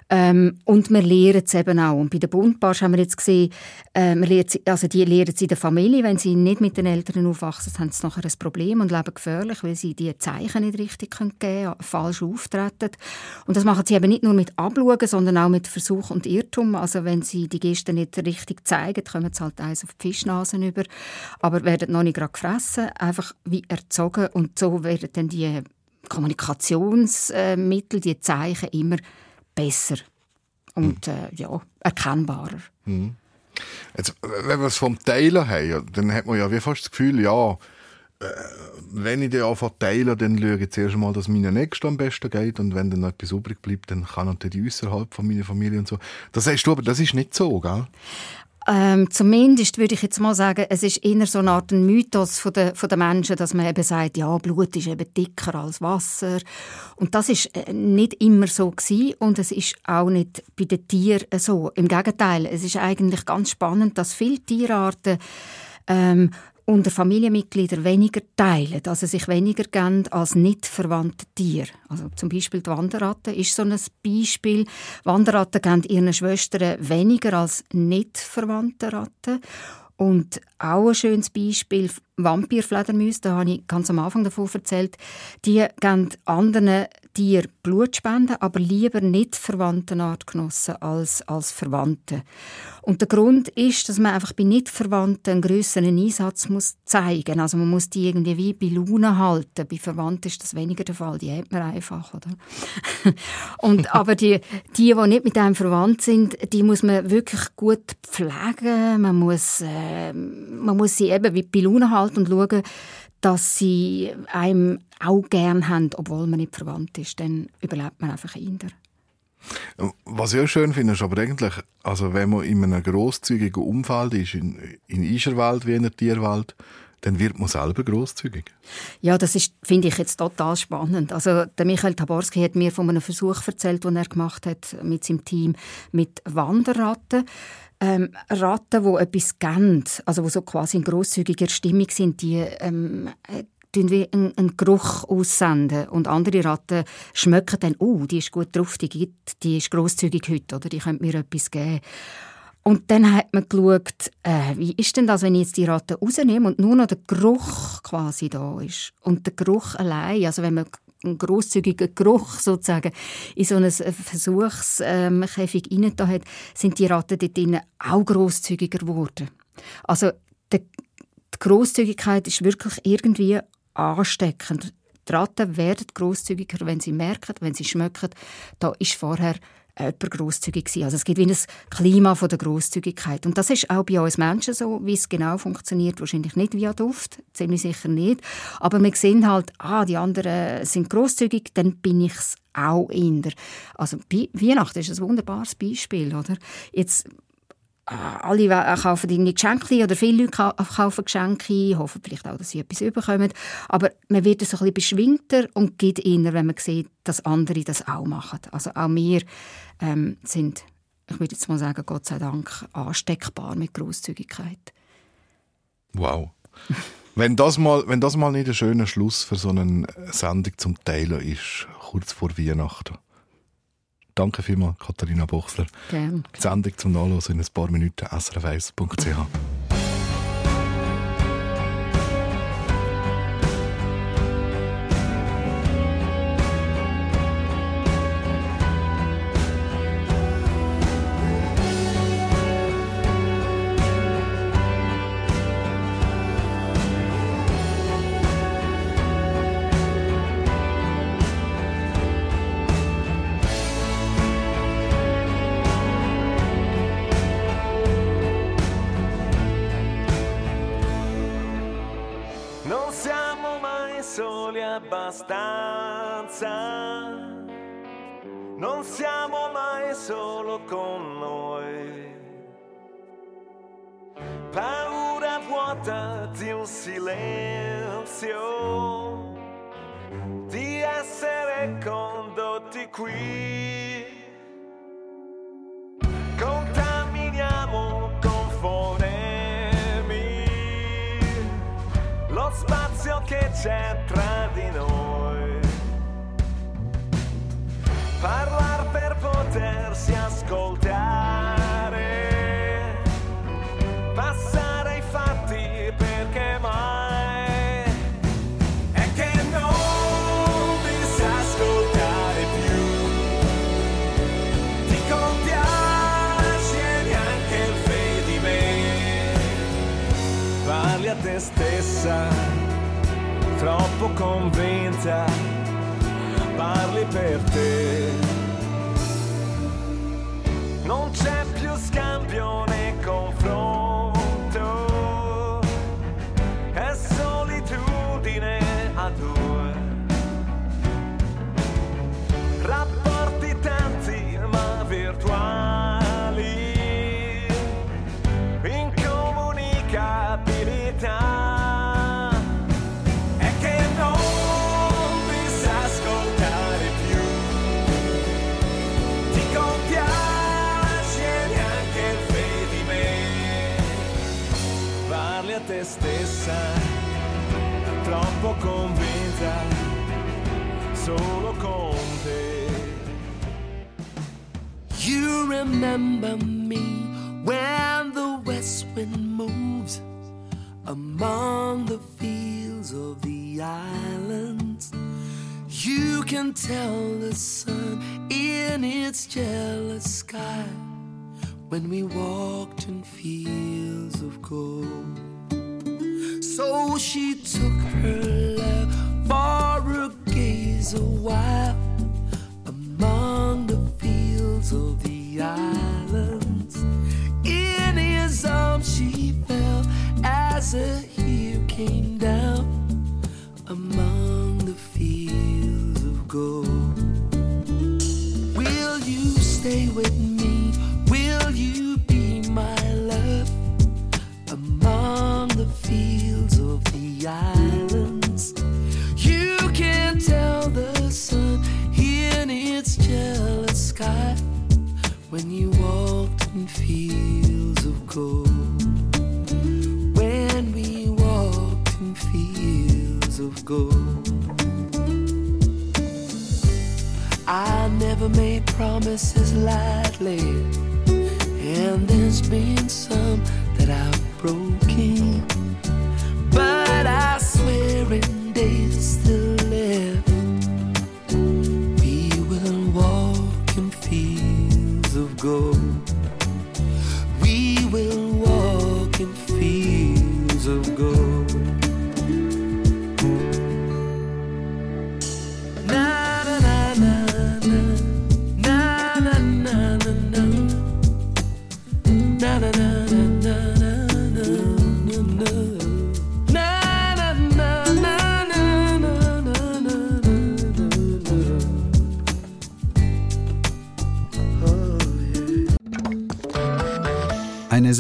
[SPEAKER 4] Ähm, und wir lernen es eben auch. Und bei den Buntbarsch haben wir jetzt gesehen, äh, wir lernen also die lernen es in der Familie. Wenn sie nicht mit den Eltern aufwachsen, haben sie nachher ein Problem und leben gefährlich, weil sie die Zeichen nicht richtig geben können, falsch auftreten. Und das machen sie eben nicht nur mit Abschauen, sondern auch mit Versuch und Irrtum. Also wenn sie die Gesten nicht richtig zeigen, kommen sie halt eins auf die Fischnasen über, aber werden noch nicht gerade gefressen, einfach wie erzogen. Und so werden dann die Kommunikationsmittel, die Zeichen immer besser und äh, ja, erkennbarer.
[SPEAKER 5] Mhm. Jetzt, wenn wir es vom Teilen haben, dann hat man ja wie fast das Gefühl, ja, äh, wenn ich den anfange zu teilen, dann schaue ich zuerst mal, dass meinen Nächsten am besten geht und wenn dann noch etwas übrig bleibt, dann kann natürlich außerhalb von meiner Familie und so. Das heißt du aber, das ist nicht so, gell?
[SPEAKER 4] Ähm, zumindest würde ich jetzt mal sagen, es ist eher so eine Art Mythos von der, von den Menschen, dass man eben sagt, ja, Blut ist eben dicker als Wasser. Und das ist äh, nicht immer so gewesen und es ist auch nicht bei den Tieren so. Im Gegenteil, es ist eigentlich ganz spannend, dass viele Tierarten ähm, unter Familienmitgliedern weniger teilen, also sich weniger geben als nicht verwandte Tiere. Also zum Beispiel die Wanderratte ist so ein Beispiel. Wanderratten geben ihren Schwestern weniger als nicht verwandte Ratten. Und auch ein schönes Beispiel, Vampirfledermäuse, da habe ich ganz am Anfang davon erzählt, die geben anderen Tieren Blut spenden, aber lieber nicht verwandten Artgenossen als, als Verwandte. Und der Grund ist, dass man einfach bei nicht Verwandten einen grösseren Einsatz muss zeigen Also man muss die irgendwie wie bei Laune halten. Bei Verwandten ist das weniger der Fall, die hat man einfach, oder? (laughs) Und, (laughs) aber die, die, die nicht mit einem verwandt sind, die muss man wirklich gut pflegen. Man muss, äh, man muss sie eben wie bei Laune halten und schauen, dass sie einem auch gern haben, obwohl man nicht verwandt ist. Dann überlebt man einfach eher.
[SPEAKER 5] Was ich auch schön finde, ist aber eigentlich, also wenn man in einem grosszügigen Umfeld ist, in, in Ischerwald wie in der Tierwelt, dann wird man selber grosszügig.
[SPEAKER 4] Ja, das ist, finde ich jetzt total spannend. Also der Michael Taborski hat mir von einem Versuch erzählt, den er gemacht hat mit seinem Team mit Wanderratten. Ähm, Ratten, die etwas geben, also die so quasi in grosszügiger Stimmung sind, die ähm, äh, tun wie einen, Geruch aussenden und andere Ratten schmecken dann, oh, die ist gut drauf, die, gibt, die ist grosszügig heute oder die könnte mir etwas geben. Und dann hat man geschaut, äh, wie ist denn das, wenn ich jetzt die Ratte rausnehme und nur noch der Geruch quasi da ist. Und der Geruch allein, also wenn man einen grosszügigen Geruch sozusagen in so einen Versuchskäfig ähm, rein hat, sind die Ratten dort drinnen auch grosszügiger geworden. Also die, die Grosszügigkeit ist wirklich irgendwie ansteckend. Die Ratten werden grosszügiger, wenn sie merken, wenn sie schmecken, da ist vorher jemand grosszügig gewesen. Also es gibt wie ein Klima von der Grosszügigkeit. Und das ist auch bei uns Menschen so, wie es genau funktioniert, wahrscheinlich nicht via Duft, ziemlich sicher nicht. Aber wir sehen halt, ah, die anderen sind grosszügig, dann bin ich es auch in der. Also Weihnachten ist ein wunderbares Beispiel, oder? Jetzt alle kaufen irgendwie Geschenke oder viele Leute kaufen Geschenke, hoffen vielleicht auch, dass sie etwas überkommen. Aber man wird so ein bisschen beschwingter und geht inner, wenn man sieht, dass andere das auch machen. Also auch wir ähm, sind, ich würde jetzt mal sagen, Gott sei Dank ansteckbar mit Großzügigkeit.
[SPEAKER 5] Wow. (laughs) wenn, das mal, wenn das mal nicht ein schöner Schluss für so eine Sendung zum Teilen ist, kurz vor Weihnachten. Danke vielmals, Katharina Bochsler.
[SPEAKER 4] Gerne.
[SPEAKER 5] Die Sendung zum Nachlesen in ein paar Minuten srf1.ch.
[SPEAKER 12] silenzio. Di essere condotti qui. Contaminiamo con fonemi lo spazio che c'è tra di noi. Parlar desperté. Troppo convinta solo con te
[SPEAKER 8] You remember me when the west wind moves among the fields of the islands. You can tell the sun in its jealous sky when we walked in fields of gold. So she took her love for a gaze a while among